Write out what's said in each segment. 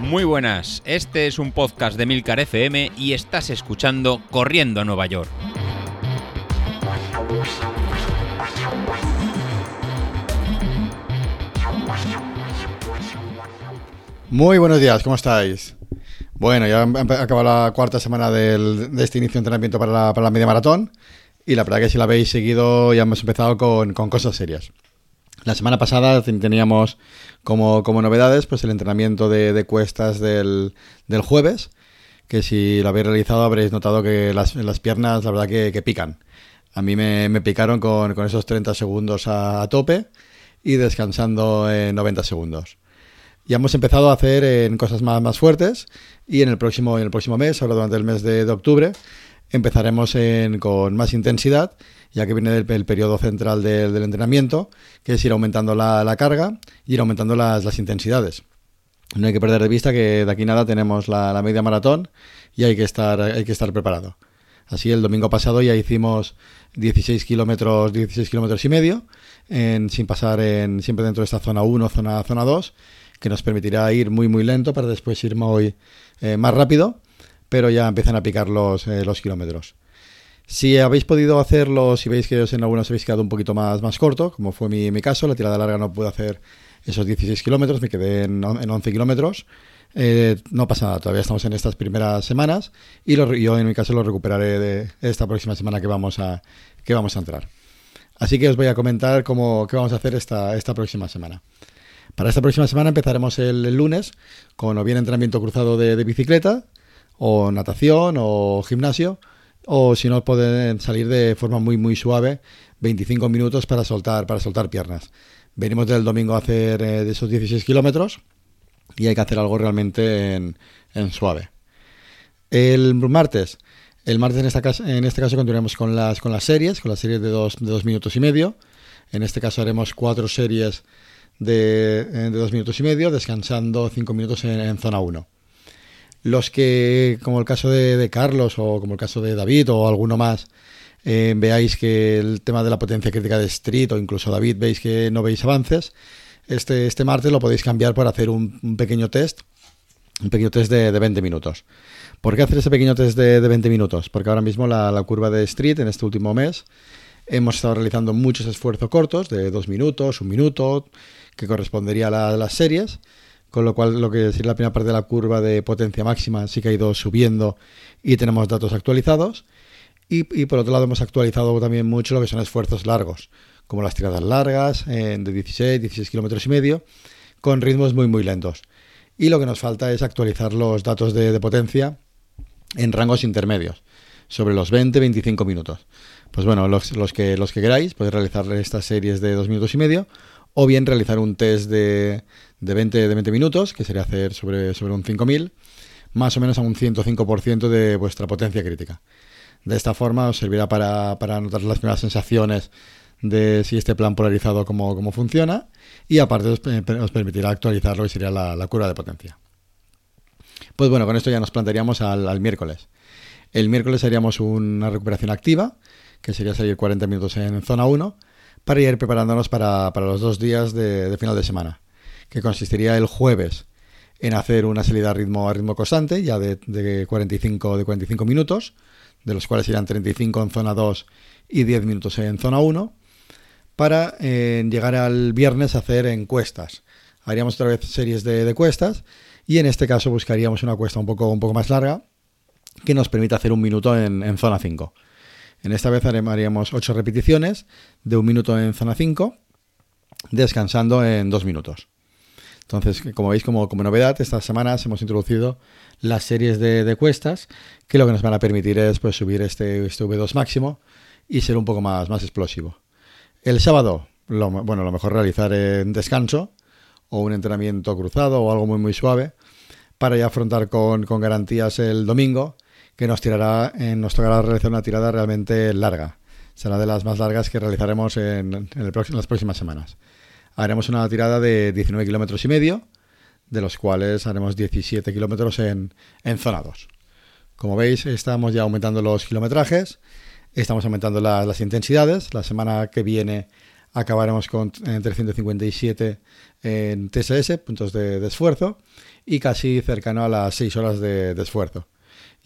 Muy buenas, este es un podcast de Milcar FM y estás escuchando Corriendo a Nueva York. Muy buenos días, ¿cómo estáis? Bueno, ya acaba la cuarta semana del, de este inicio de entrenamiento para la, media maratón y la verdad que si la habéis seguido ya hemos empezado con cosas serias. La semana pasada teníamos como, como novedades pues el entrenamiento de, cuestas del, del, jueves, que si lo habéis realizado habréis notado que las, las piernas la verdad que, pican. A mí me, me picaron con, con, esos 30 segundos a, tope y descansando en 90 segundos. Ya hemos empezado a hacer en cosas más, más fuertes y en el próximo, en el próximo mes, ahora durante el mes de, de octubre, empezaremos con más intensidad, ya que viene el, periodo central del entrenamiento, que es ir aumentando la, carga y ir aumentando las, intensidades. No hay que perder de vista que de aquí nada tenemos la, media maratón y hay que estar, hay que estar preparado. Así el domingo pasado ya hicimos 16 kilómetros, 16 kilómetros y medio, sin pasar en, siempre dentro de esta zona 1, zona, zona 2, que nos permitirá ir muy muy lento para después ir muy, eh, más rápido pero ya empiezan a picar los, eh, los kilómetros. Si habéis podido hacerlo, si veis que en algunos habéis quedado un poquito más, más corto, como fue mi, caso, la tirada larga no pude hacer esos 16 kilómetros, me quedé en, en 11 kilómetros. Eh, no pasa nada, todavía estamos en estas primeras semanas y yo en mi caso lo recuperaré de esta próxima semana que vamos a, que vamos a entrar. Así que os voy a comentar cómo, qué vamos a hacer esta, esta próxima semana. Para esta próxima semana empezaremos el, lunes con o bien entrenamiento cruzado de bicicleta, o natación o gimnasio, o si no pueden salir de forma muy muy suave, 25 minutos para soltar, para soltar piernas. Venimos del domingo a hacer eh, de esos 16 kilómetros y hay que hacer algo realmente en, suave. El martes, el martes en, esta en este caso continuaremos con las, con las series, con las series de dos, de dos minutos y medio. En este caso haremos cuatro series de, eh, de dos minutos y medio, descansando cinco minutos en, en zona 1 los que, como el caso de, Carlos o como el caso de David o alguno más, eh, veáis que el tema de la potencia crítica de Street o incluso David veis que no veis avances, este, este martes lo podéis cambiar por hacer un, pequeño test, un pequeño test de, 20 minutos. ¿Por qué hacer ese pequeño test de, 20 minutos? Porque ahora mismo la, curva de Street en este último mes hemos estado realizando muchos esfuerzos cortos de 2 minutos, un minuto, que correspondería a las series con lo cual lo que decir la primera parte de la curva de potencia máxima sí que ha ido subiendo y tenemos datos actualizados. Y, por otro lado hemos actualizado también mucho lo que son esfuerzos largos, como las tiradas largas de 16, 16 kilómetros y medio, con ritmos muy muy lentos. Y lo que nos falta es actualizar los datos de, potencia en rangos intermedios, sobre los 20-25 minutos. Pues bueno, los, los, que, los que queráis podéis realizar estas series de 2 minutos y medio o bien realizar un test de, de 20, de 20 minutos, que sería hacer sobre, sobre un 5000, más o menos a un 105% de vuestra potencia crítica. De esta forma os servirá para, para notar las primeras sensaciones de si este plan polarizado cómo, cómo funciona y aparte os, permitirá actualizar lo que sería la, la, curva de potencia. Pues bueno, con esto ya nos plantearíamos al, al miércoles. El miércoles haríamos una recuperación activa, que sería salir 40 minutos en zona 1, para ir preparándonos para, para los dos días de, final de semana que consistiría el jueves en hacer una salida a ritmo, a ritmo constante, ya de, de, 45, de 45 minutos, de los cuales irán 35 en zona 2 y 10 minutos en zona 1, para eh, llegar al viernes a hacer encuestas. Haríamos otra vez series de, de, cuestas y en este caso buscaríamos una cuesta un poco, un poco más larga que nos permita hacer un minuto en, en zona 5. En esta vez haríamos 8 repeticiones de un minuto en zona 5, descansando en 2 minutos. Entonces, como veis, como, como novedad, estas semanas hemos introducido las series de, cuestas, que lo que nos van a permitir es pues, subir este, este V2 máximo y ser un poco más, más explosivo. El sábado, lo, bueno, lo mejor realizar en descanso o un entrenamiento cruzado o algo muy, muy suave para ya afrontar con, con garantías el domingo, que nos tirará, en, nos tocará realizar una tirada realmente larga. Será de las más largas que realizaremos en, las próximas semanas haremos una tirada de 19 kilómetros y medio, de los cuales haremos 17 kilómetros en, en zona 2. Como veis, estamos ya aumentando los kilometrajes, estamos aumentando las intensidades. La semana que viene acabaremos con entre 157 en TSS, puntos de, esfuerzo, y casi cercano a las 6 horas de, esfuerzo.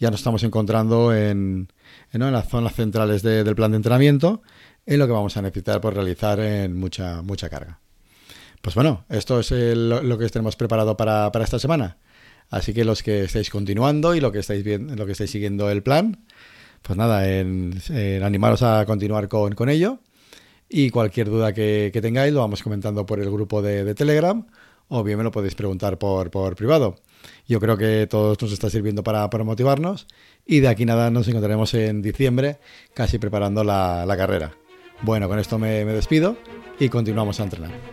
Ya nos estamos encontrando en, en, las zonas centrales del plan de entrenamiento, en lo que vamos a necesitar por realizar en mucha, mucha carga. Pues bueno, esto es lo que tenemos preparado para, para, esta semana. Así que los que estáis continuando y lo que estáis, viendo, lo que estáis siguiendo el plan, pues nada, en, animaros a continuar con, con, ello. Y cualquier duda que, tengáis lo vamos comentando por el grupo de, Telegram o bien me lo podéis preguntar por, por privado. Yo creo que todo nos está sirviendo para, para, motivarnos y de aquí nada nos encontraremos en diciembre casi preparando la, la carrera. Bueno, con esto me, me despido y continuamos a entrenar.